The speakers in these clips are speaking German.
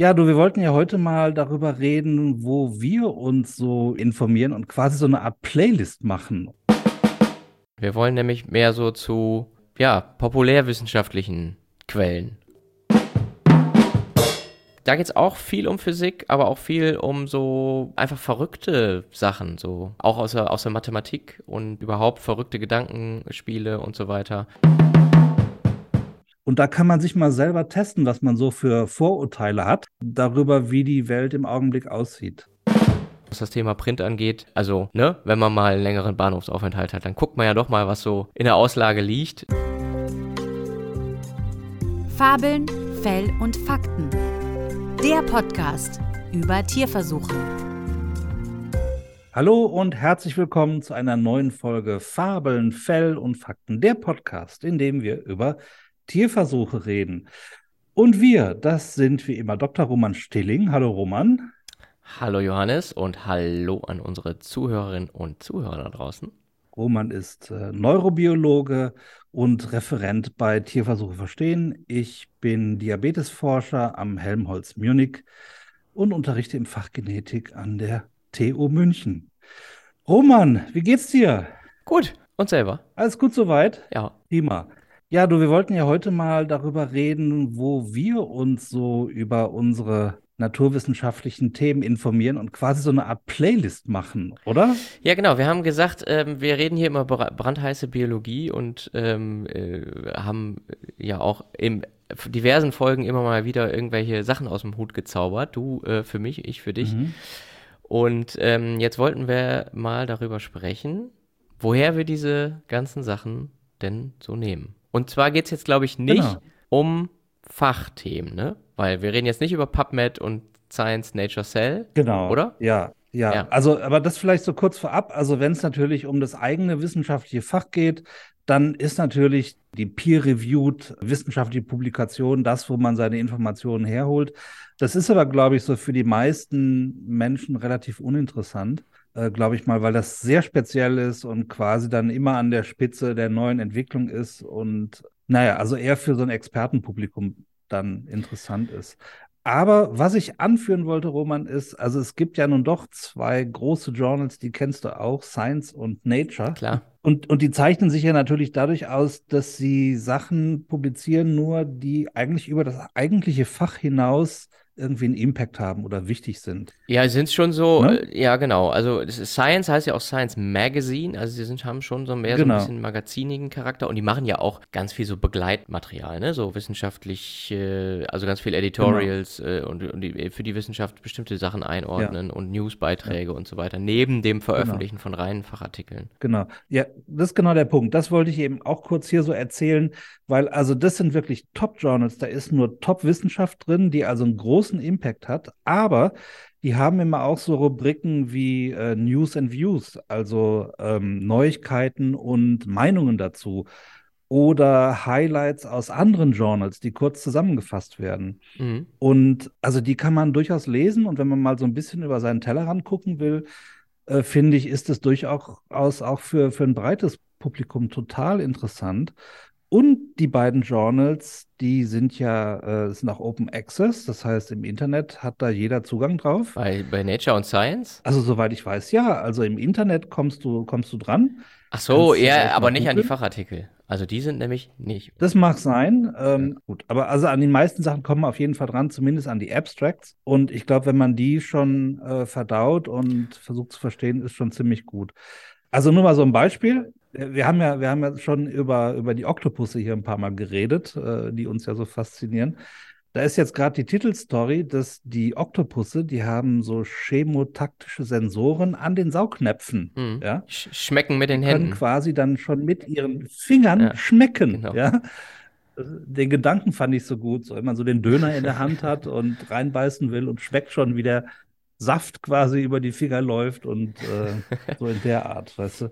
Ja, du, wir wollten ja heute mal darüber reden, wo wir uns so informieren und quasi so eine Art Playlist machen. Wir wollen nämlich mehr so zu, ja, populärwissenschaftlichen Quellen. Da geht es auch viel um Physik, aber auch viel um so einfach verrückte Sachen, so auch aus der, aus der Mathematik und überhaupt verrückte Gedankenspiele und so weiter. Und da kann man sich mal selber testen, was man so für Vorurteile hat darüber, wie die Welt im Augenblick aussieht. Was das Thema Print angeht, also, ne, wenn man mal einen längeren Bahnhofsaufenthalt hat, dann guckt man ja doch mal, was so in der Auslage liegt. Fabeln, Fell und Fakten. Der Podcast über Tierversuche. Hallo und herzlich willkommen zu einer neuen Folge Fabeln, Fell und Fakten, der Podcast, in dem wir über Tierversuche reden. Und wir, das sind wie immer Dr. Roman Stilling. Hallo Roman. Hallo Johannes und hallo an unsere Zuhörerinnen und Zuhörer da draußen. Roman ist äh, Neurobiologe und Referent bei Tierversuche verstehen. Ich bin Diabetesforscher am Helmholtz Munich und unterrichte im Fach Genetik an der TU München. Roman, wie geht's dir? Gut, und selber? Alles gut soweit? Ja. Prima. Ja, du, wir wollten ja heute mal darüber reden, wo wir uns so über unsere naturwissenschaftlichen Themen informieren und quasi so eine Art Playlist machen, oder? Ja, genau. Wir haben gesagt, ähm, wir reden hier immer brandheiße Biologie und ähm, äh, haben ja auch in diversen Folgen immer mal wieder irgendwelche Sachen aus dem Hut gezaubert. Du äh, für mich, ich für dich. Mhm. Und ähm, jetzt wollten wir mal darüber sprechen, woher wir diese ganzen Sachen denn so nehmen. Und zwar geht es jetzt, glaube ich, nicht genau. um Fachthemen, ne? Weil wir reden jetzt nicht über PubMed und Science Nature Cell. Genau. Oder? Ja, ja, ja, also, aber das vielleicht so kurz vorab. Also, wenn es natürlich um das eigene wissenschaftliche Fach geht, dann ist natürlich die peer-reviewed wissenschaftliche Publikation das, wo man seine Informationen herholt. Das ist aber, glaube ich, so für die meisten Menschen relativ uninteressant äh, glaube ich mal, weil das sehr speziell ist und quasi dann immer an der Spitze der neuen Entwicklung ist und naja, also eher für so ein Expertenpublikum dann interessant ist. Aber was ich anführen wollte, Roman, ist, also es gibt ja nun doch zwei große Journals, die kennst du auch, Science und Nature. Klar. Und, und die zeichnen sich ja natürlich dadurch aus, dass sie Sachen publizieren, nur die eigentlich über das eigentliche Fach hinaus irgendwie einen Impact haben oder wichtig sind. Ja, sind schon so, ne? äh, ja genau. Also Science heißt ja auch Science Magazine, also sie sind, haben schon so mehr genau. so ein bisschen magazinigen Charakter und die machen ja auch ganz viel so Begleitmaterial, ne? So wissenschaftlich, äh, also ganz viel Editorials genau. äh, und, und die, für die Wissenschaft bestimmte Sachen einordnen ja. und Newsbeiträge ja. und so weiter, neben dem Veröffentlichen genau. von reinen Fachartikeln. Genau. Ja, das ist genau der Punkt. Das wollte ich eben auch kurz hier so erzählen, weil also das sind wirklich Top-Journals, da ist nur Top-Wissenschaft drin, die also einen großen Impact hat, aber die haben immer auch so Rubriken wie äh, News and Views, also ähm, Neuigkeiten und Meinungen dazu oder Highlights aus anderen Journals, die kurz zusammengefasst werden. Mhm. Und also die kann man durchaus lesen und wenn man mal so ein bisschen über seinen Tellerrand gucken will, äh, finde ich, ist es durchaus auch für, für ein breites Publikum total interessant. Und die beiden Journals, die sind ja äh, sind auch Open Access, das heißt im Internet hat da jeder Zugang drauf. Bei, bei Nature und Science? Also soweit ich weiß, ja. Also im Internet kommst du kommst du dran. Ach so, ja, aber nicht an die Fachartikel. Also die sind nämlich nicht. Das mag sein. Ähm, ja. Gut, aber also an den meisten Sachen kommen wir auf jeden Fall dran, zumindest an die Abstracts. Und ich glaube, wenn man die schon äh, verdaut und versucht zu verstehen, ist schon ziemlich gut. Also nur mal so ein Beispiel. Wir haben ja, wir haben ja schon über, über die Oktopusse hier ein paar Mal geredet, äh, die uns ja so faszinieren. Da ist jetzt gerade die Titelstory, dass die Oktopusse, die haben so chemotaktische Sensoren an den Saugnäpfen. Mhm. Ja? schmecken mit den Händen. Können quasi dann schon mit ihren Fingern ja, schmecken. Genau. Ja? Den Gedanken fand ich so gut, so wenn man so den Döner in der Hand hat und reinbeißen will und schmeckt schon, wie der Saft quasi über die Finger läuft und äh, so in der Art, weißt du.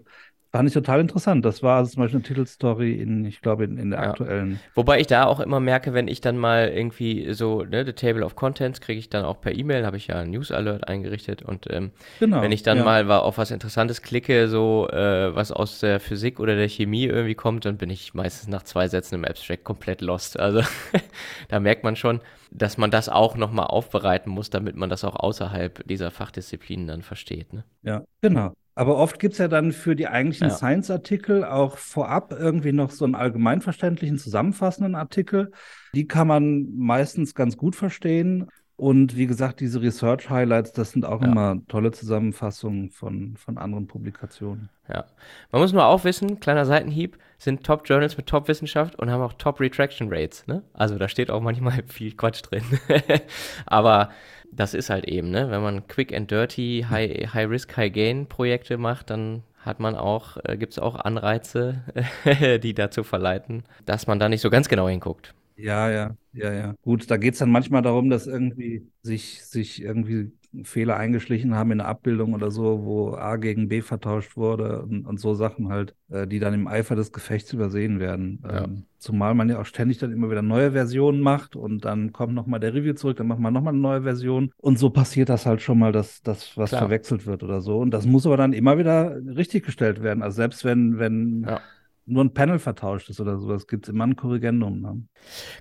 Fand ich total interessant. Das war also zum Beispiel eine Titelstory in, ich glaube, in, in der Ja. aktuellen. Wobei ich da auch immer merke, wenn ich dann mal irgendwie so, ne, the Table of Contents kriege ich dann auch per E-Mail, habe ich ja einen News Alert eingerichtet und ähm, Genau. wenn ich dann ja. mal auf was Interessantes klicke, so äh, was aus der Physik oder der Chemie irgendwie kommt, dann bin ich meistens nach zwei Sätzen im Abstract komplett lost. Also da merkt man schon, dass man das auch nochmal aufbereiten muss, damit man das auch außerhalb dieser Fachdisziplinen dann versteht. Ne? Ja, genau. Aber oft gibt es ja dann für die eigentlichen Ja. Science-Artikel auch vorab irgendwie noch so einen allgemeinverständlichen, zusammenfassenden Artikel. Die kann man meistens ganz gut verstehen. Und wie gesagt, diese Research-Highlights, das sind auch Ja. immer tolle Zusammenfassungen von, von anderen Publikationen. Ja. Man muss nur auch wissen, kleiner Seitenhieb, sind Top-Journals mit Top-Wissenschaft und haben auch Top-Retraction-Rates. Ne? Also da steht auch manchmal viel Quatsch drin. Aber das ist halt eben, ne? wenn man Quick and Dirty, High, High Risk, High Gain Projekte macht, dann hat man auch, äh, gibt es auch Anreize, die dazu verleiten, dass man da nicht so ganz genau hinguckt. Ja, ja, ja, ja. Gut, da geht es dann manchmal darum, dass irgendwie sich, sich irgendwie Fehler eingeschlichen haben in der Abbildung oder so, wo A gegen B vertauscht wurde und, und so Sachen halt, äh, die dann im Eifer des Gefechts übersehen werden. Ja. Ähm, zumal man ja auch ständig dann immer wieder neue Versionen macht und dann kommt nochmal der Review zurück, dann macht man nochmal eine neue Version und so passiert das halt schon mal, dass das was Klar. verwechselt wird oder so. Und das muss aber dann immer wieder richtiggestellt werden. Also selbst wenn, wenn Ja. Nur ein Panel vertauscht ist oder sowas, gibt es immer ein Korrigendum. Ne?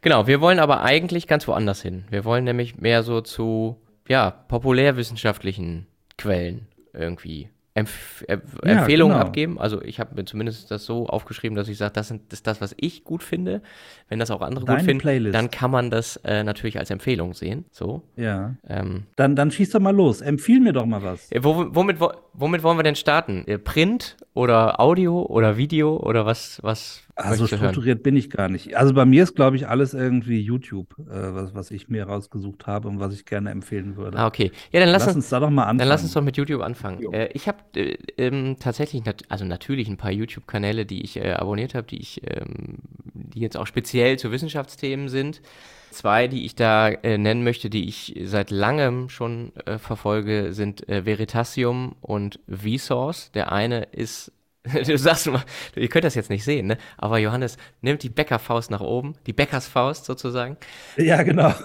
Genau, wir wollen aber eigentlich ganz woanders hin. Wir wollen nämlich mehr so zu, ja, populärwissenschaftlichen Quellen irgendwie Empf Ja, Empfehlungen genau. abgeben. Also ich habe mir zumindest das so aufgeschrieben, dass ich sage, das, sind, das ist das, was ich gut finde. Wenn das auch andere Deine gut finden, Playlist. dann kann man das äh, natürlich als Empfehlung sehen. So. Ja. Ähm, Dann, dann schieß doch mal los. Empfiehl mir doch mal was. äh, wo, womit, wo, womit wollen wir denn starten? Äh, Print oder Audio oder Video oder was, was Also hören? strukturiert bin ich gar nicht. Also bei mir ist, glaube ich, alles irgendwie YouTube, äh, was, was ich mir rausgesucht habe und was ich gerne empfehlen würde. Ah, okay. Ja, dann lass, Lass uns, uns da doch mal anfangen. Dann lass uns doch mit YouTube anfangen. Jo. Äh, ich habe äh, ähm, tatsächlich, nat also natürlich ein paar YouTube-Kanäle, die ich äh, abonniert habe, die ich, ähm, die jetzt auch speziell zu Wissenschaftsthemen sind. Zwei, die ich da äh, nennen möchte, die ich seit langem schon äh, verfolge, sind äh, Veritasium und Vsauce. Der eine ist Du sagst mal, ihr könnt das jetzt nicht sehen, ne? Aber Johannes nimmt die Bäckerfaust nach oben, die Bäckersfaust sozusagen. Ja, genau.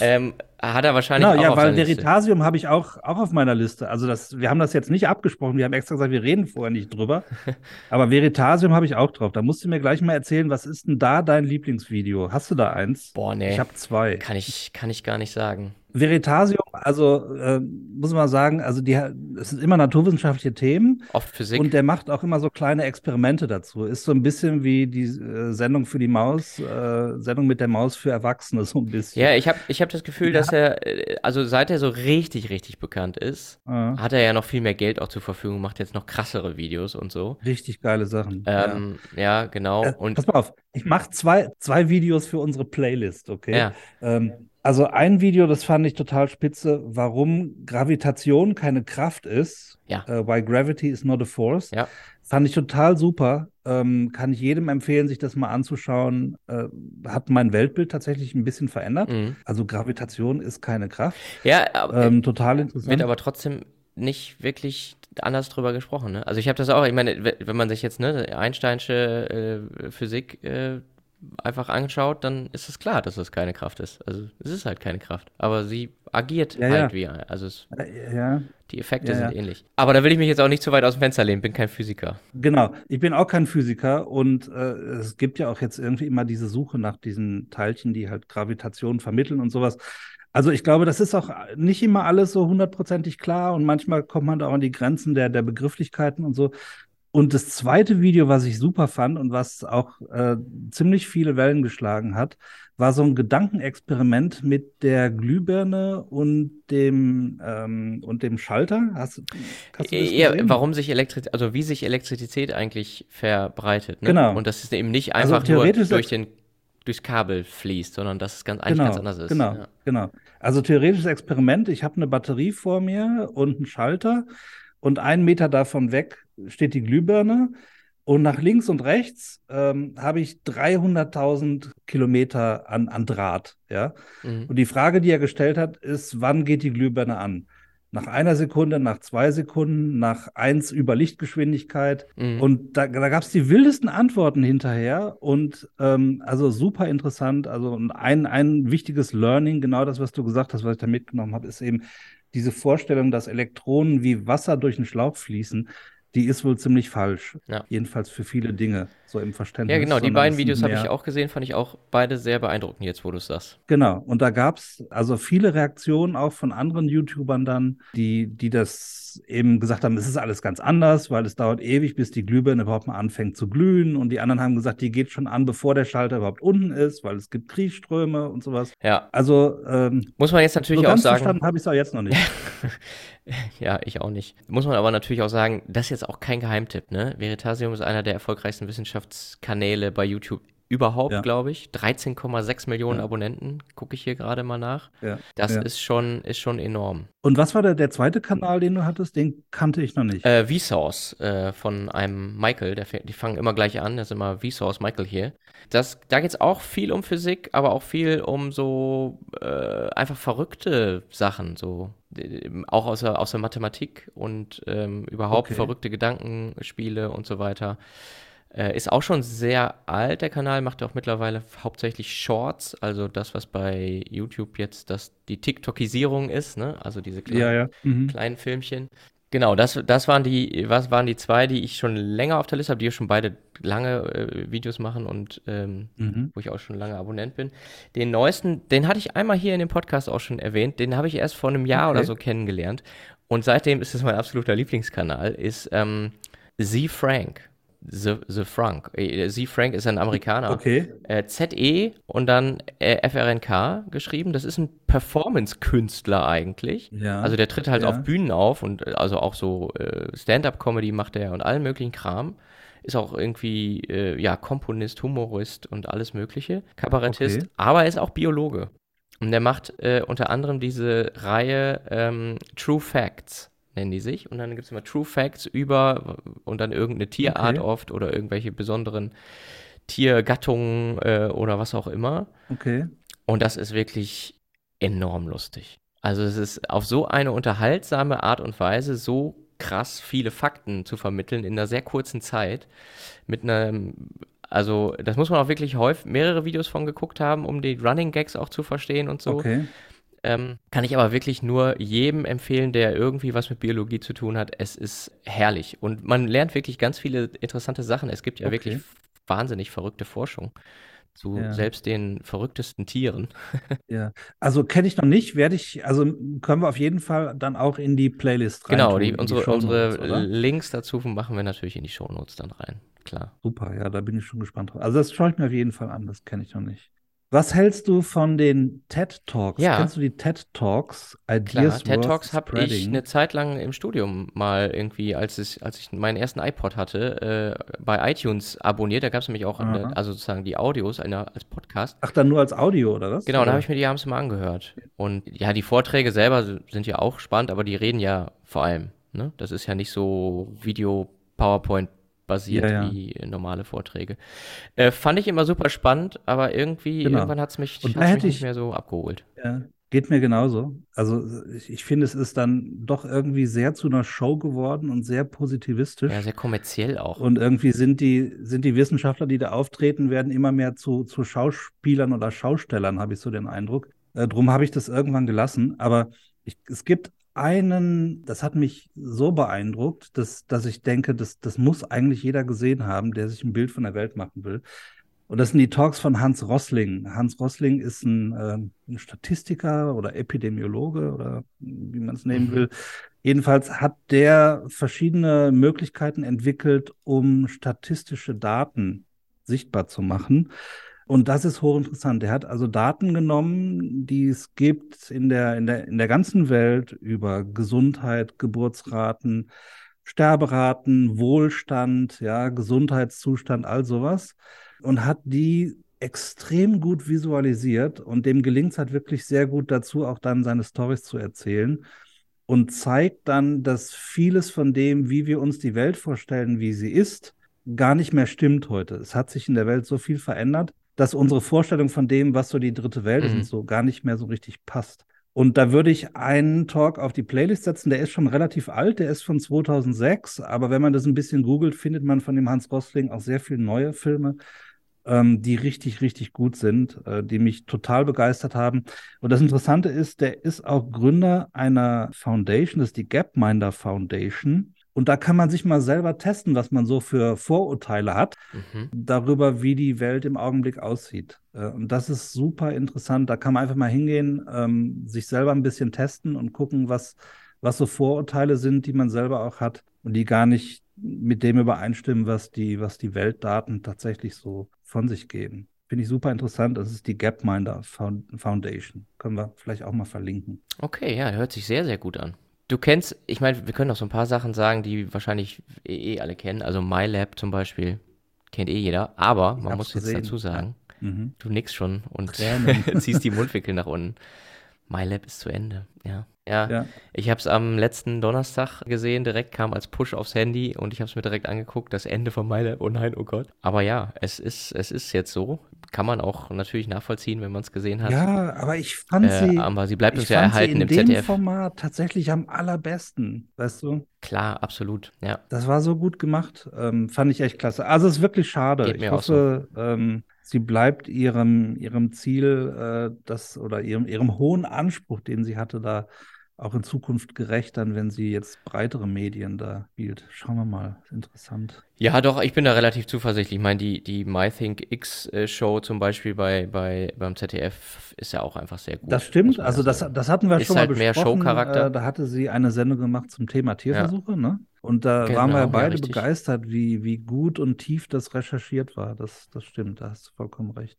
Ähm, hat er wahrscheinlich genau, auch ja, auf weil. Veritasium habe ich auch, auch auf meiner Liste. Also das, wir haben das jetzt nicht abgesprochen. Wir haben extra gesagt, wir reden vorher nicht drüber. Aber Veritasium habe ich auch drauf. Da musst du mir gleich mal erzählen, was ist denn da dein Lieblingsvideo? Hast du da eins? Boah, nee. Ich habe zwei. Kann ich, kann ich gar nicht sagen. Veritasium, also äh, muss man sagen, also die, es sind immer naturwissenschaftliche Themen. Oft Physik. Und der macht auch immer so kleine Experimente dazu. Ist so ein bisschen wie die äh, Sendung für die Maus, äh, Sendung mit der Maus für Erwachsene, so ein bisschen. Ja, ich habe ich hab das Gefühl, dass er, äh, also seit er so richtig, richtig bekannt ist, Ja. hat er ja noch viel mehr Geld auch zur Verfügung, macht jetzt noch krassere Videos und so. Richtig geile Sachen. Ähm, ja. genau. ja. Äh, Und Pass mal auf, ich mache zwei, zwei Videos für unsere Playlist, okay? ja, Ähm, also ein Video, das fand ich total spitze, warum Gravitation keine Kraft ist. Ja. Äh, why Gravity is not a force. ja, Fand ich total super. Ähm, kann ich jedem empfehlen, sich das mal anzuschauen. Äh, hat mein Weltbild tatsächlich ein bisschen verändert. mhm. Also Gravitation ist keine Kraft. ja, aber, Ähm, total wird interessant. aber trotzdem nicht wirklich anders drüber gesprochen. Ne? Also ich habe das auch, ich meine, we- wenn man sich jetzt ne, Einsteinsche äh, Physik äh, einfach anschaut, dann ist es klar, dass es keine Kraft ist. Also es ist halt keine Kraft. Aber sie agiert Ja, halt ja. wie, also es, ja, die Effekte sind ähnlich. Aber da will ich mich jetzt auch nicht zu weit aus dem Fenster lehnen, bin kein Physiker. genau. Ich bin auch kein Physiker und äh, es gibt ja auch jetzt irgendwie immer diese Suche nach diesen Teilchen, die halt Gravitation vermitteln und sowas. Also ich glaube, das ist auch nicht immer alles so hundertprozentig klar und manchmal kommt man da auch an die Grenzen der, der Begrifflichkeiten und so. Und das zweite Video, was ich super fand und was auch äh, ziemlich viele Wellen geschlagen hat, war so ein Gedankenexperiment mit der Glühbirne und dem ähm, und dem Schalter. Hast, du- hast du das Ja, warum sich Elektrizität, also wie sich Elektrizität eigentlich verbreitet. Ne? Genau. Und dass es eben nicht Also einfach nur theoretisch- durch den, durchs Kabel fließt, sondern dass es ganz, eigentlich ganz anders ist. Genau, Ja. genau. Also theoretisches Experiment. Ich habe eine Batterie vor mir und einen Schalter und einen Meter davon weg steht die Glühbirne und nach links und rechts ähm, habe ich 300.000 Kilometer an, an Draht. Ja. Mhm. Und die Frage, die er gestellt hat, ist, wann geht die Glühbirne an? nach einer Sekunde, nach zwei Sekunden, nach eins über Lichtgeschwindigkeit. Mhm. Und da, da gab es die wildesten Antworten hinterher. Und ähm, also super interessant. Also ein, ein wichtiges Learning, genau das, was du gesagt hast, was ich da mitgenommen habe, ist eben diese Vorstellung, dass Elektronen wie Wasser durch einen Schlauch fließen die ist wohl ziemlich falsch. Ja. Jedenfalls für viele Dinge, so im Verständnis. Ja, genau, die beiden Videos habe ich auch gesehen, fand ich auch beide sehr beeindruckend jetzt, wo du es sagst. Genau, und da gab es also viele Reaktionen auch von anderen YouTubern dann, die, die das eben gesagt haben, es ist alles ganz anders, weil es dauert ewig, bis die Glühbirne überhaupt mal anfängt zu glühen. Und die anderen haben gesagt, die geht schon an, bevor der Schalter überhaupt unten ist, weil es gibt Kriechströme und sowas. Ja, Also ähm, muss man jetzt so natürlich auch ganz sagen. verstanden habe ich es auch jetzt noch nicht. Ja, ich auch nicht. Muss man aber natürlich auch sagen, das ist jetzt auch kein Geheimtipp, ne? Veritasium ist einer der erfolgreichsten Wissenschaftskanäle bei YouTube überhaupt, Ja. glaube ich. 13,6 Millionen Ja. Abonnenten, gucke ich hier gerade mal nach. Ja, Das ist schon, ist schon enorm. Und was war der, der zweite Kanal, den du hattest? Den kannte ich noch nicht. Äh, Vsauce äh, von einem Michael, der, die fangen immer gleich an, das ist immer Vsauce Michael hier. Das, da geht es auch viel um Physik, aber auch viel um so äh, einfach verrückte Sachen, so auch aus der, aus der Mathematik und ähm, überhaupt Okay. verrückte Gedankenspiele und so weiter. Äh, ist auch schon sehr alt, der Kanal, macht auch mittlerweile hauptsächlich Shorts, also das, was bei YouTube jetzt das, die TikTokisierung ist, ne? Also diese kleinen ja, ja. Mhm. kleinen Filmchen. Genau, das, das waren die, was waren die zwei, die ich schon länger auf der Liste habe, die ja schon beide lange äh, Videos machen und ähm, Mhm. wo ich auch schon lange Abonnent bin. Den neuesten, den hatte ich einmal hier in dem Podcast auch schon erwähnt, den habe ich erst vor einem Jahr Okay. oder so kennengelernt. Und seitdem ist es mein absoluter Lieblingskanal, ist ähm, Z Frank. The, The Frank. Äh, Z Frank ist ein Amerikaner. Okay. Äh, ZE und dann äh, FRNK geschrieben. Das ist ein Performance-Künstler eigentlich. Ja. Also der tritt halt Ja. auf Bühnen auf und äh, also auch so äh, Stand-up-Comedy macht er und allen möglichen Kram. Ist auch irgendwie, äh, ja, Komponist, Humorist und alles Mögliche. Kabarettist, Okay. aber er ist auch Biologe. Und der macht äh, unter anderem diese Reihe ähm, True Facts, nennen die sich. Und dann gibt es immer True Facts über und dann irgendeine Tierart Okay. oft oder irgendwelche besonderen Tiergattungen äh, oder was auch immer. Okay. Und das ist wirklich enorm lustig. Also es ist auf so eine unterhaltsame Art und Weise so krass viele Fakten zu vermitteln in einer sehr kurzen Zeit mit einem also das muss man auch wirklich häufig mehrere Videos von geguckt haben, um die Running Gags auch zu verstehen und so. Okay. Ähm, kann ich aber wirklich nur jedem empfehlen, der irgendwie was mit Biologie zu tun hat. Es ist herrlich und man lernt wirklich ganz viele interessante Sachen. Es gibt ja Okay. wirklich wahnsinnig verrückte Forschung zu Ja. selbst den verrücktesten Tieren. Ja, also kenne ich noch nicht, werde ich, also können wir auf jeden Fall dann auch in die Playlist rein. Genau, die, unsere, Shownotes, unsere oder? Links dazu machen wir natürlich in die Shownotes dann rein. Klar. Super, ja, da bin ich schon gespannt drauf. Also das schaue ich mir auf jeden Fall an, das kenne ich noch nicht. Was hältst du von den TED Talks? Ja. Kennst du die TED Talks? Klar, Ideas TED worth Talks habe ich eine Zeit lang im Studium mal irgendwie, als ich, als ich meinen ersten iPod hatte, äh, bei iTunes abonniert. Da gab es nämlich auch, eine, also sozusagen die Audios eine, als Podcast. Ach, dann nur als Audio, oder was? Genau, da habe ich mir die abends mal angehört. Und ja, die Vorträge selber sind ja auch spannend, aber die reden ja vor allem. Ne? Das ist ja nicht so Video-PowerPoint basiert Ja, ja. wie normale Vorträge. Äh, fand ich immer super spannend, aber irgendwie, Genau. irgendwann hat es mich, hat's mich hätte nicht ich- mehr so abgeholt. Ja, geht mir genauso. Also ich, ich finde, es ist dann doch irgendwie sehr zu einer Show geworden und sehr positivistisch. Ja, sehr kommerziell auch. Und irgendwie sind die, sind die Wissenschaftler, die da auftreten, werden immer mehr zu, zu Schauspielern oder Schaustellern, habe ich so den Eindruck. Äh, drum habe ich das irgendwann gelassen. Aber ich, es gibt einen, das hat mich so beeindruckt, dass, dass ich denke, das, das muss eigentlich jeder gesehen haben, der sich ein Bild von der Welt machen will. Und das sind die Talks von Hans Rossling. Hans Rossling ist ein, ähm, ein Statistiker oder Epidemiologe oder wie man es nehmen Mhm. will. Jedenfalls hat der verschiedene Möglichkeiten entwickelt, um statistische Daten sichtbar zu machen. Und das ist hochinteressant. Er hat also Daten genommen, die es gibt in der, in der, in der ganzen Welt über Gesundheit, Geburtsraten, Sterberaten, Wohlstand, ja, Gesundheitszustand, all sowas. Und hat die extrem gut visualisiert und dem gelingt es halt wirklich sehr gut dazu, auch dann seine Storys zu erzählen und zeigt dann, dass vieles von dem, wie wir uns die Welt vorstellen, wie sie ist, gar nicht mehr stimmt heute. Es hat sich in der Welt so viel verändert, dass unsere Vorstellung von dem, was so die dritte Welt ist Mhm. und so, gar nicht mehr so richtig passt. Und da würde ich einen Talk auf die Playlist setzen. Der ist schon relativ alt, der ist von 2006. Aber wenn man das ein bisschen googelt, findet man von dem Hans Rosling auch sehr viele neue Filme, ähm, die richtig, richtig gut sind, äh, die mich total begeistert haben. Und das Interessante ist, der ist auch Gründer einer Foundation, das ist die Gapminder Foundation. Und da kann man sich mal selber testen, was man so für Vorurteile hat mhm. darüber, wie die Welt im Augenblick aussieht. Äh, und das ist super interessant. Da kann man einfach mal hingehen, ähm, sich selber ein bisschen testen und gucken, was, was so Vorurteile sind, die man selber auch hat und die gar nicht mit dem übereinstimmen, was die, was die Weltdaten tatsächlich so von sich geben. Finde ich super interessant. Das ist die Gapminder Foundation. Können wir vielleicht auch mal verlinken. Okay, ja, hört sich sehr, sehr gut an. Du kennst, ich meine, wir können noch so ein paar Sachen sagen, die wahrscheinlich eh, eh alle kennen. Also MyLab zum Beispiel kennt eh jeder. Aber man muss gesehen. jetzt dazu sagen, ja. mhm. du nix schon und ziehst die Mundwinkel nach unten. MyLab ist zu Ende, ja. Ja, ja. ich habe es am letzten Donnerstag gesehen, direkt kam als Push aufs Handy und ich habe es mir direkt angeguckt, das Ende von MyLab, oh nein, oh Gott. Aber ja, es ist, es ist jetzt so. Kann man auch natürlich nachvollziehen, wenn man es gesehen hat. Ja, aber ich fand äh, sie. Aber sie bleibt uns ja erhalten im ZDF. in dem Format tatsächlich am allerbesten, weißt du? Klar, absolut, ja. Das war so gut gemacht. Ähm, fand ich echt klasse. Also es ist wirklich schade. Geht ich hoffe, so. ähm, sie bleibt ihrem, ihrem Ziel, äh, das oder ihrem, ihrem hohen Anspruch, den sie hatte, da auch in Zukunft gerecht, dann, wenn sie jetzt breitere Medien da spielt. Schauen wir mal, interessant. Ja, doch, ich bin da relativ zuversichtlich. Ich meine, die, die MyThink X-Show äh, zum Beispiel bei, bei, beim ZDF ist ja auch einfach sehr gut. Das stimmt, also das, das hatten wir ist schon halt mal besprochen. mehr Showcharakter. Äh, da hatte sie eine Sendung gemacht zum Thema Tierversuche, ja. ne? Und da genau, waren wir beide ja, begeistert, wie, wie gut und tief das recherchiert war. Das, das stimmt, da hast du vollkommen recht.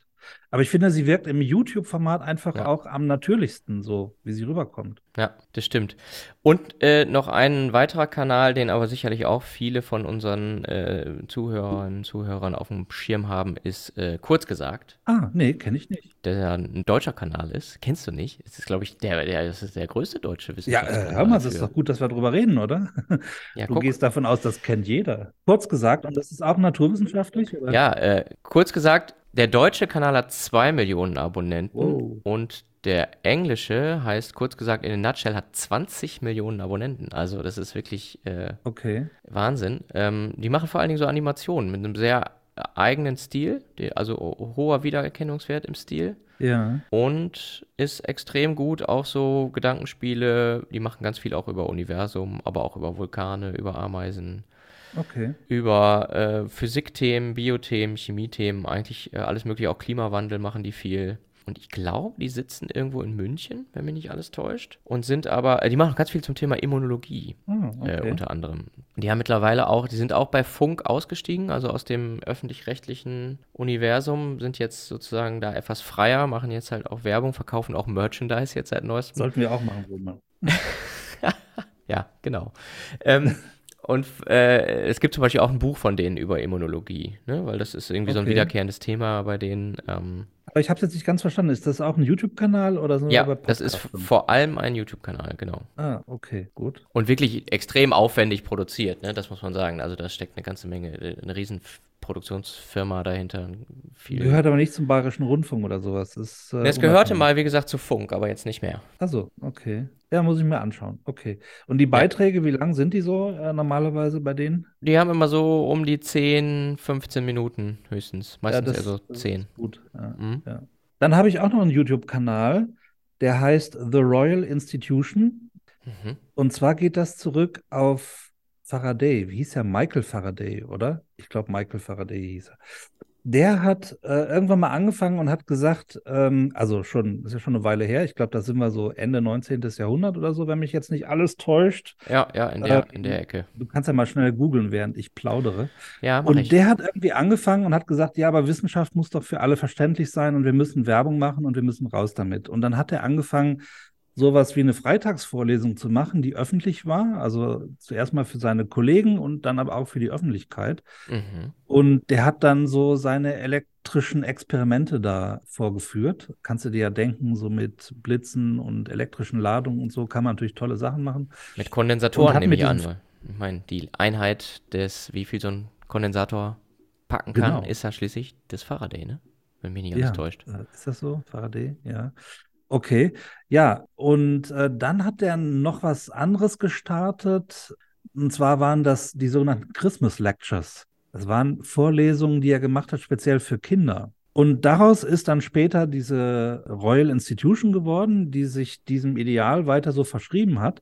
Aber ich finde, sie wirkt im YouTube-Format einfach ja. auch am natürlichsten, so wie sie rüberkommt. Ja, das stimmt. Und äh, noch ein weiterer Kanal, den aber sicherlich auch viele von unseren äh, Zuhörerinnen und Zuhörern auf dem Schirm haben, ist äh, kurz gesagt. Ah, nee, kenne ich nicht. Der ja ein deutscher Kanal ist. Kennst du nicht? Das ist, glaube ich, der, der, das ist der größte deutsche Wissenschaftskanal. Ja, äh, hör mal, das ist doch gut, dass wir darüber reden, oder? Ja, du guck. gehst davon aus, das kennt jeder. Kurz gesagt, und das ist auch naturwissenschaftlich? Oder? Ja, äh, kurz gesagt, der deutsche Kanal hat zwei Millionen Abonnenten wow. und der englische heißt kurz gesagt in a nutshell hat 20 Millionen Abonnenten. Also das ist wirklich äh, okay. Wahnsinn. Ähm, die machen vor allen Dingen so Animationen mit einem sehr eigenen Stil, die, also hoher Wiedererkennungswert im Stil. Ja. Und ist extrem gut, auch so Gedankenspiele, die machen ganz viel auch über Universum, aber auch über Vulkane, über Ameisen. Okay. Über äh, Physikthemen, Biothemen, Chemiethemen, eigentlich äh, alles mögliche, auch Klimawandel machen die viel. Und ich glaube, die sitzen irgendwo in München, wenn mich nicht alles täuscht. Und sind aber, äh, die machen ganz viel zum Thema Immunologie, oh, okay. äh, unter anderem. Die haben mittlerweile auch, die sind auch bei Funk ausgestiegen, also aus dem öffentlich-rechtlichen Universum, sind jetzt sozusagen da etwas freier, machen jetzt halt auch Werbung, verkaufen auch Merchandise jetzt seit neuestem. Sollten wir auch machen, Roman. ja, genau. Ähm, Und äh, es gibt zum Beispiel auch ein Buch von denen über Immunologie, ne? weil das ist irgendwie okay. so ein wiederkehrendes Thema bei denen. Ähm, Aber ich habe es jetzt nicht ganz verstanden. Ist das auch ein YouTube-Kanal oder so? Ja, das ist vor allem ein YouTube-Kanal, genau. Ah, okay, gut. Und wirklich extrem aufwendig produziert, ne? das muss man sagen. Also da steckt eine ganze Menge, eine riesen Produktionsfirma dahinter. Viel. Gehört aber nicht zum Bayerischen Rundfunk oder sowas. Das, äh, es gehörte mal, wie gesagt, zu Funk, aber jetzt nicht mehr. Achso, okay. Ja, muss ich mir anschauen. Okay. Und die Beiträge, ja. wie lang sind die so äh, normalerweise bei denen? Die haben immer so um die 10, 15 Minuten höchstens. Meistens ja, das, eher so 10. gut. Ja, mhm. Ja. Dann habe ich auch noch einen YouTube-Kanal, der heißt The Royal Institution. Mhm. Und zwar geht das zurück auf Faraday, wie hieß er? Michael Faraday, oder? Ich glaube, Michael Faraday hieß er. Der hat äh, irgendwann mal angefangen und hat gesagt, ähm, also schon, das ist ja schon eine Weile her, ich glaube, da sind wir so Ende 19. Jahrhundert oder so, wenn mich jetzt nicht alles täuscht. Ja, ja, in der, äh, in der Ecke. Du kannst ja mal schnell googeln, während ich plaudere. Ja, Und ich. der hat irgendwie angefangen und hat gesagt, ja, aber Wissenschaft muss doch für alle verständlich sein und wir müssen Werbung machen und wir müssen raus damit. Und dann hat er angefangen, sowas wie eine Freitagsvorlesung zu machen, die öffentlich war. Also zuerst mal für seine Kollegen und dann aber auch für die Öffentlichkeit. Mhm. Und der hat dann so seine elektrischen Experimente da vorgeführt. Kannst du dir ja denken, so mit Blitzen und elektrischen Ladungen und so kann man natürlich tolle Sachen machen. Mit Kondensatoren nehme ich an. Ich meine, die Einheit des, wie viel so ein Kondensator packen kann, genau. ist ja schließlich das Faraday, ne? Wenn mich nicht alles ja, täuscht. Äh, ist das so? Faraday, ja. Okay, ja, und äh, dann hat er noch was anderes gestartet. Und zwar waren das die sogenannten Christmas Lectures. Das waren Vorlesungen, die er gemacht hat, speziell für Kinder. Und daraus ist dann später diese Royal Institution geworden, die sich diesem Ideal weiter so verschrieben hat.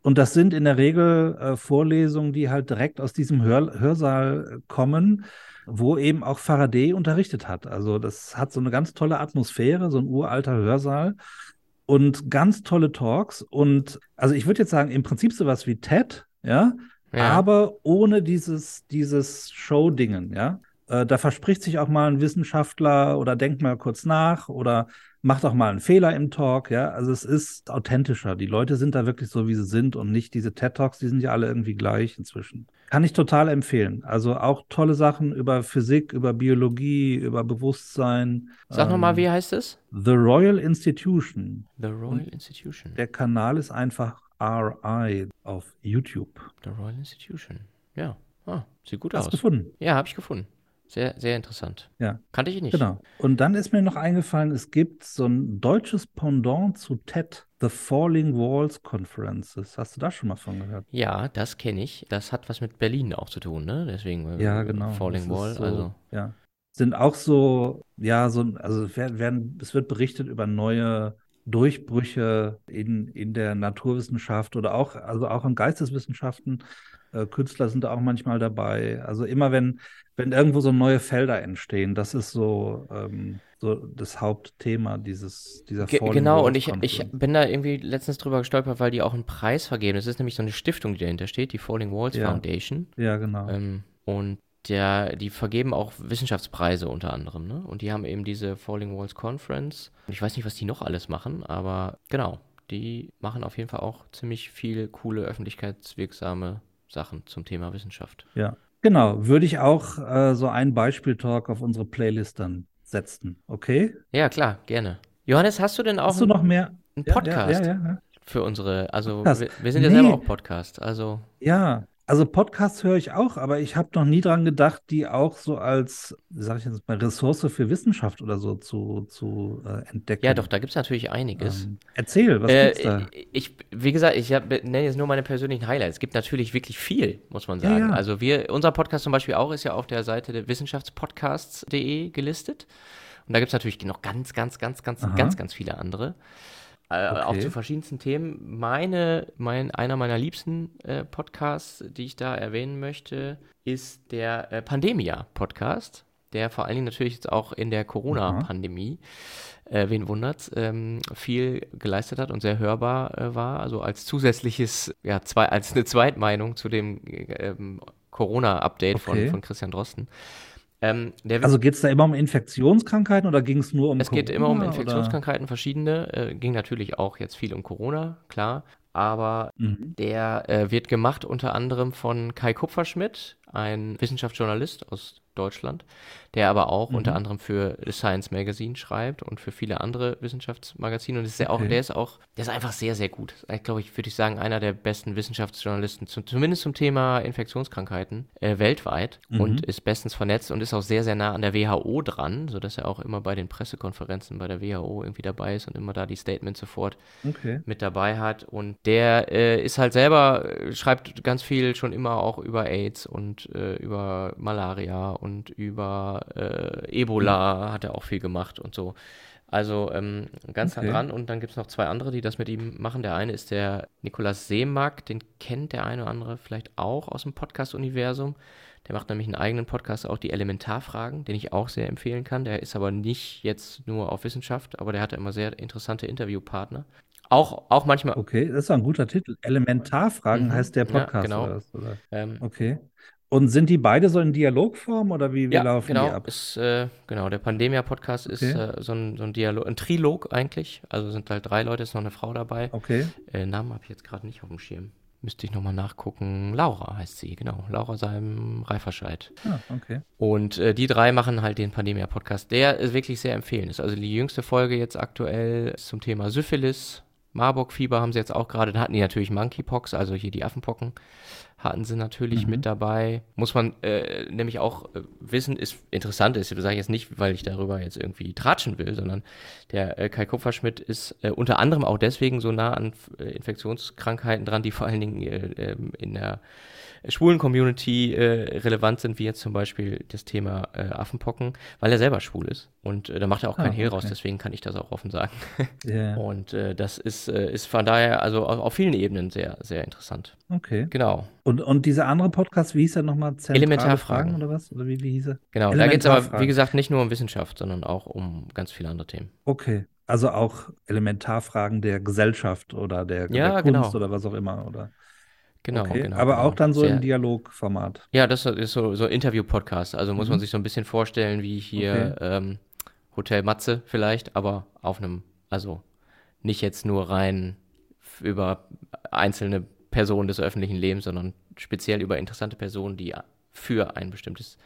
Und das sind in der Regel äh, Vorlesungen, die halt direkt aus diesem Hör Hörsaal kommen, wo eben auch Faraday unterrichtet hat. Also das hat so eine ganz tolle Atmosphäre, so ein uralter Hörsaal und ganz tolle Talks. Und also ich würde jetzt sagen, im Prinzip sowas wie TED, ja, ja. aber ohne dieses, dieses Show-Dingen, ja. Äh, da verspricht sich auch mal ein Wissenschaftler oder denkt mal kurz nach oder macht auch mal einen Fehler im Talk, ja. Also es ist authentischer. Die Leute sind da wirklich so, wie sie sind und nicht diese TED Talks, die sind ja alle irgendwie gleich inzwischen. Kann ich total empfehlen. Also auch tolle Sachen über Physik, über Biologie, über Bewusstsein. Sag ähm, nochmal, wie heißt es? The Royal Institution. The Royal und Institution. Der Kanal ist einfach RI auf YouTube. The Royal Institution. Ja. Ah, sieht gut Hast aus. Hast gefunden? Ja, habe ich gefunden. Sehr, sehr interessant. Ja. Kannte ich nicht. Genau. Und dann ist mir noch eingefallen, es gibt so ein deutsches Pendant zu TED, The Falling Walls Conferences. Hast du da schon mal von gehört? Ja, das kenne ich. Das hat was mit Berlin auch zu tun, ne? Deswegen äh, ja, genau. Falling Wall. So, also. Ja. Sind auch so, ja, so, also werden, es wird berichtet über neue Durchbrüche in, in der Naturwissenschaft oder auch, also auch in Geisteswissenschaften. Äh, Künstler sind da auch manchmal dabei. Also immer wenn, wenn irgendwo so neue Felder entstehen, das ist so, ähm, so das Hauptthema dieses, dieser Ge Genau, und ich, ich bin da irgendwie letztens drüber gestolpert, weil die auch einen Preis vergeben. Das ist nämlich so eine Stiftung, die dahinter steht, die Falling Walls ja. Foundation. Ja, genau. Ähm, und der, die vergeben auch Wissenschaftspreise unter anderem, ne? Und die haben eben diese Falling Walls Conference. Ich weiß nicht, was die noch alles machen, aber genau, die machen auf jeden Fall auch ziemlich viele coole öffentlichkeitswirksame Sachen zum Thema Wissenschaft. Ja, genau. Würde ich auch äh, so einen Beispieltalk auf unsere Playlist dann setzen, okay? Ja, klar, gerne. Johannes, hast du denn auch hast du noch mehr? einen Podcast ja, ja, ja, für unsere, also wir, wir, sind ja nee. selber auch Podcast, also. Ja, also Podcasts höre ich auch, aber ich habe noch nie dran gedacht, die auch so als, sage ich jetzt mal, Ressource für Wissenschaft oder so zu, zu äh, entdecken. Ja, doch, da gibt es natürlich einiges. Ähm, erzähl, was äh, gibt's da? Ich, wie gesagt, ich nenne jetzt nur meine persönlichen Highlights. Es gibt natürlich wirklich viel, muss man sagen. Ja, ja. Also wir, unser Podcast zum Beispiel auch ist ja auf der Seite der wissenschaftspodcasts.de gelistet. Und da gibt es natürlich noch ganz, ganz, ganz, ganz, Aha. ganz, ganz viele andere. Äh, okay. Auch zu verschiedensten Themen. Meine, mein, einer meiner liebsten äh, Podcasts, die ich da erwähnen möchte, ist der äh, Pandemia-Podcast, der vor allen Dingen natürlich jetzt auch in der Corona-Pandemie, äh, wen wundert's, ähm, viel geleistet hat und sehr hörbar äh, war. Also als zusätzliches, ja, zwei, als eine Zweitmeinung zu dem ähm, Corona-Update okay. von, von Christian Drosten. Ähm, also geht es da immer um Infektionskrankheiten oder ging es nur um Es Corona, geht immer um Infektionskrankheiten, oder? verschiedene. Äh, ging natürlich auch jetzt viel um Corona, klar. Aber mhm. der äh, wird gemacht unter anderem von Kai Kupferschmidt, ein Wissenschaftsjournalist aus Deutschland, der aber auch mhm. unter anderem für Science Magazine schreibt und für viele andere Wissenschaftsmagazine. Und ist okay. auch, der ist auch, der ist einfach sehr, sehr gut. Glaube ich, würde ich sagen, einer der besten Wissenschaftsjournalisten, zum, zumindest zum Thema Infektionskrankheiten äh, weltweit mhm. und ist bestens vernetzt und ist auch sehr, sehr nah an der WHO dran, sodass er auch immer bei den Pressekonferenzen bei der WHO irgendwie dabei ist und immer da die Statements sofort okay. mit dabei hat. Und der äh, ist halt selber, äh, schreibt ganz viel schon immer auch über AIDS und äh, über Malaria und über äh, Ebola mhm. hat er auch viel gemacht und so. Also ähm, ganz okay. nah dran. Und dann gibt es noch zwei andere, die das mit ihm machen. Der eine ist der Nikolaus Seemack, den kennt der eine oder andere vielleicht auch aus dem Podcast-Universum. Der macht nämlich einen eigenen Podcast, auch die Elementarfragen, den ich auch sehr empfehlen kann. Der ist aber nicht jetzt nur auf Wissenschaft, aber der hat immer sehr interessante Interviewpartner. Auch, auch manchmal. Okay, das ist ein guter Titel. Elementarfragen mhm. heißt der Podcast. Ja, genau. Oder, oder? Ähm, okay. Und sind die beide so in Dialogform oder wie, wie ja, laufen genau, die ab? Ist, äh, genau, der Pandemia-Podcast okay. ist äh, so, ein, so ein Dialog, ein Trilog eigentlich. Also sind halt drei Leute, ist noch eine Frau dabei. Okay. Äh, Namen habe ich jetzt gerade nicht auf dem Schirm. Müsste ich nochmal nachgucken. Laura heißt sie, genau. Laura Seim Reiferscheid. Ah, okay. Und äh, die drei machen halt den Pandemia-Podcast. Der ist wirklich sehr empfehlenswert. Also die jüngste Folge jetzt aktuell ist zum Thema Syphilis. Marburg-Fieber haben sie jetzt auch gerade. Da hatten die natürlich Monkeypox, also hier die Affenpocken hatten sie natürlich mhm. mit dabei. Muss man äh, nämlich auch äh, wissen, ist interessant ist, das sage ich jetzt nicht, weil ich darüber jetzt irgendwie tratschen will, sondern der äh, Kai Kupferschmidt ist äh, unter anderem auch deswegen so nah an äh, Infektionskrankheiten dran, die vor allen Dingen äh, ähm, in der schwulen Community äh, relevant sind, wie jetzt zum Beispiel das Thema äh, Affenpocken, weil er selber schwul ist. Und äh, da macht er auch ah, Hehl raus, deswegen kann ich das auch offen sagen. Yeah. Und äh, das ist, äh, ist von daher also auf, auf, vielen Ebenen sehr, sehr interessant. Okay. Genau. Und, und dieser andere Podcast, wie hieß er nochmal? Elementarfragen oder was? Oder wie, wie hieß er? Genau, da geht es aber, wie gesagt, nicht nur um Wissenschaft, sondern auch um ganz viele andere Themen. Okay. Also auch Elementarfragen der Gesellschaft oder der, ja, der Kunst genau. oder was auch immer, oder? Genau, okay. genau. Aber genau. auch dann so Sehr, im Dialogformat. Ja, das ist so, so Interview-Podcast. Also muss mhm. man sich so ein bisschen vorstellen, wie hier okay. ähm, Hotel Matze vielleicht, aber auf einem, also nicht jetzt nur rein über einzelne Personen des öffentlichen Lebens, sondern speziell über interessante Personen, die für ein bestimmtes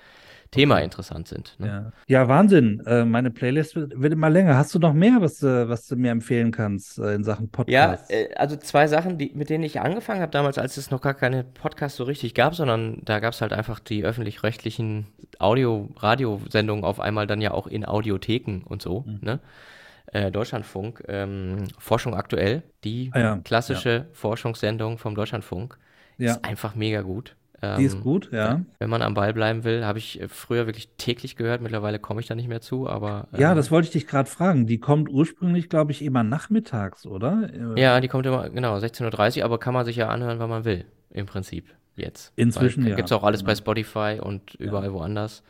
Thema interessant sind. Ne? Ja. ja. Wahnsinn. Äh, meine Playlist wird, wird, immer länger. Hast du noch mehr, was, du, was du mir empfehlen kannst äh, in Sachen Podcast? Ja, äh, also zwei Sachen, die, mit denen ich angefangen habe damals, als es noch gar keine Podcasts so richtig gab, sondern da gab es halt einfach die öffentlich-rechtlichen Audio-Radiosendungen auf einmal dann ja auch in Audiotheken und so. Mhm. Ne? Äh, Deutschlandfunk, ähm, Forschung aktuell, die ah, ja. klassische ja. Forschungssendung vom Deutschlandfunk, ja. ist einfach mega gut. Die ist ähm, gut, ja. Wenn man am Ball bleiben will, habe ich äh, früher wirklich täglich gehört. Mittlerweile komme ich da nicht mehr zu, aber. Ja, ähm, das wollte ich dich gerade fragen. Die kommt ursprünglich, glaube ich, immer nachmittags, oder? Ja, die kommt immer, genau, 16.30 Uhr, aber kann man sich ja anhören, wann man will, im Prinzip. Jetzt. Inzwischen, Weil, ja. Gibt es auch alles bei Spotify und überall ja. woanders.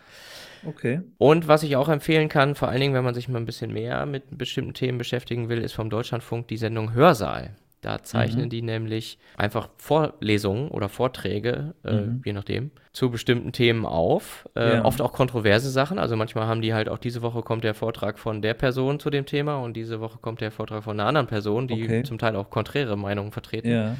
Okay. Und was ich auch empfehlen kann, vor allen Dingen, wenn man sich mal ein bisschen mehr mit bestimmten Themen beschäftigen will, ist vom Deutschlandfunk die Sendung Hörsaal. Da zeichnen mhm. die nämlich einfach Vorlesungen oder Vorträge, äh, mhm. je nachdem, zu bestimmten Themen auf. Äh, ja. Oft auch kontroverse Sachen. Also manchmal haben die halt auch diese Woche kommt der Vortrag von der Person zu dem Thema und diese Woche kommt der Vortrag von einer anderen Person, die okay. zum Teil auch konträre Meinungen vertreten. Ja.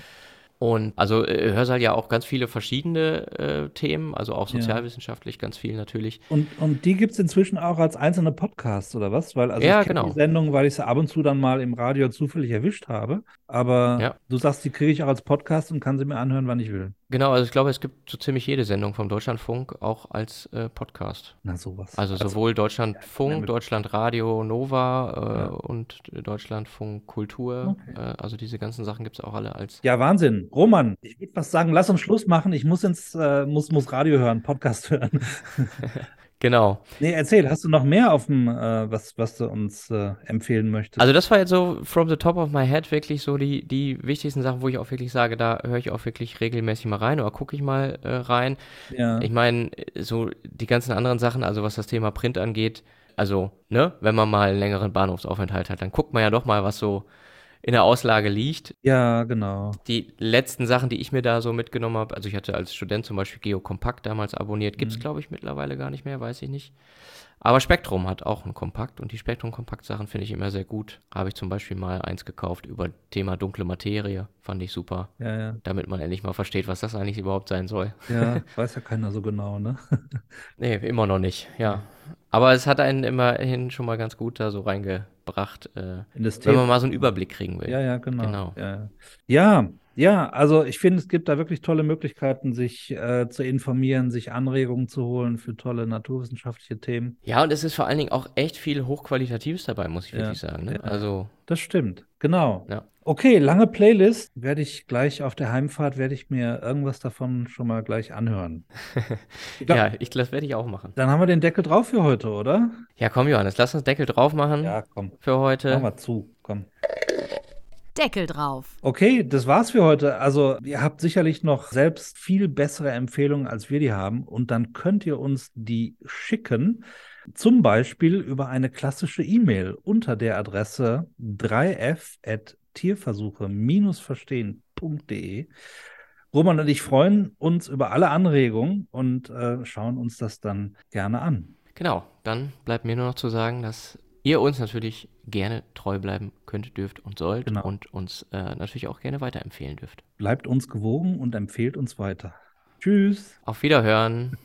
Und also äh, Hörsaal ja auch ganz viele verschiedene äh, Themen, also auch sozialwissenschaftlich ja. ganz viel natürlich. Und, und die gibt es inzwischen auch als einzelne Podcasts oder was? Weil also ja, ich genau. die Sendung, weil ich sie ab und zu dann mal im Radio zufällig erwischt habe. Aber ja. du sagst, die kriege ich auch als Podcast und kann sie mir anhören, wann ich will. Genau, also ich glaube, es gibt so ziemlich jede Sendung vom Deutschlandfunk auch als äh, Podcast. Na sowas. Also, also sowohl Deutschlandfunk, ja, Deutschlandradio Nova äh, ja. und Deutschlandfunk Kultur. Okay. Äh, also diese ganzen Sachen gibt es auch alle als. Ja, Wahnsinn. Roman, ich würde fast sagen, lass uns Schluss machen. Ich muss ins, äh, muss, muss Radio hören, Podcast hören. Genau. Nee, erzähl, hast du noch mehr auf dem, äh, was, was du uns äh, empfehlen möchtest? Also das war jetzt so from the top of my head wirklich so die, die wichtigsten Sachen, wo ich auch wirklich sage, da höre ich auch wirklich regelmäßig mal rein oder gucke ich mal äh, rein. Ja. Ich meine, so die ganzen anderen Sachen, also was das Thema Print angeht, also, ne, wenn man mal einen längeren Bahnhofsaufenthalt hat, dann guckt man ja doch mal, was so in der Auslage liegt. Ja, genau. Die letzten Sachen, die ich mir da so mitgenommen habe, also ich hatte als Student zum Beispiel Geokompakt damals abonniert, gibt es mhm. glaube ich mittlerweile gar nicht mehr, weiß ich nicht. Aber Spektrum hat auch ein Kompakt und die Spektrum-Kompakt-Sachen finde ich immer sehr gut. Habe ich zum Beispiel mal eins gekauft über Thema dunkle Materie, fand ich super. Ja, ja. Damit man endlich mal versteht, was das eigentlich überhaupt sein soll. Ja, weiß ja keiner so genau, ne? nee, immer noch nicht, ja. Aber es hat einen immerhin schon mal ganz gut da so reingebracht, äh, wenn man mal so einen Überblick kriegen will. Ja, ja, genau. genau. Ja, ja, ja, also ich finde, es gibt da wirklich tolle Möglichkeiten, sich äh, zu informieren, sich Anregungen zu holen für tolle naturwissenschaftliche Themen. Ja, und es ist vor allen Dingen auch echt viel Hochqualitatives dabei, muss ich ja. wirklich sagen. Ne? Ja, also das stimmt, genau. Ja. Okay, lange Playlist. Werde ich gleich auf der Heimfahrt, werde ich mir irgendwas davon schon mal gleich anhören. Ich glaub, ja, ich, das werde ich auch machen. Dann haben wir den Deckel drauf für heute, oder? Ja, komm, Johannes, lass uns Deckel drauf machen. Ja, komm. Für heute. Mach mal zu, komm. Deckel drauf. Okay, das war's für heute. Also, ihr habt sicherlich noch selbst viel bessere Empfehlungen, als wir die haben. Und dann könnt ihr uns die schicken. Zum Beispiel über eine klassische E-Mail unter der Adresse 3f.tierversuche-verstehen.de. Roman und ich freuen uns über alle Anregungen und äh, schauen uns das dann gerne an. Genau, dann bleibt mir nur noch zu sagen, dass ihr uns natürlich gerne treu bleiben könnt, dürft und sollt genau. und uns äh, natürlich auch gerne weiterempfehlen dürft. Bleibt uns gewogen und empfehlt uns weiter. Tschüss. Auf Wiederhören.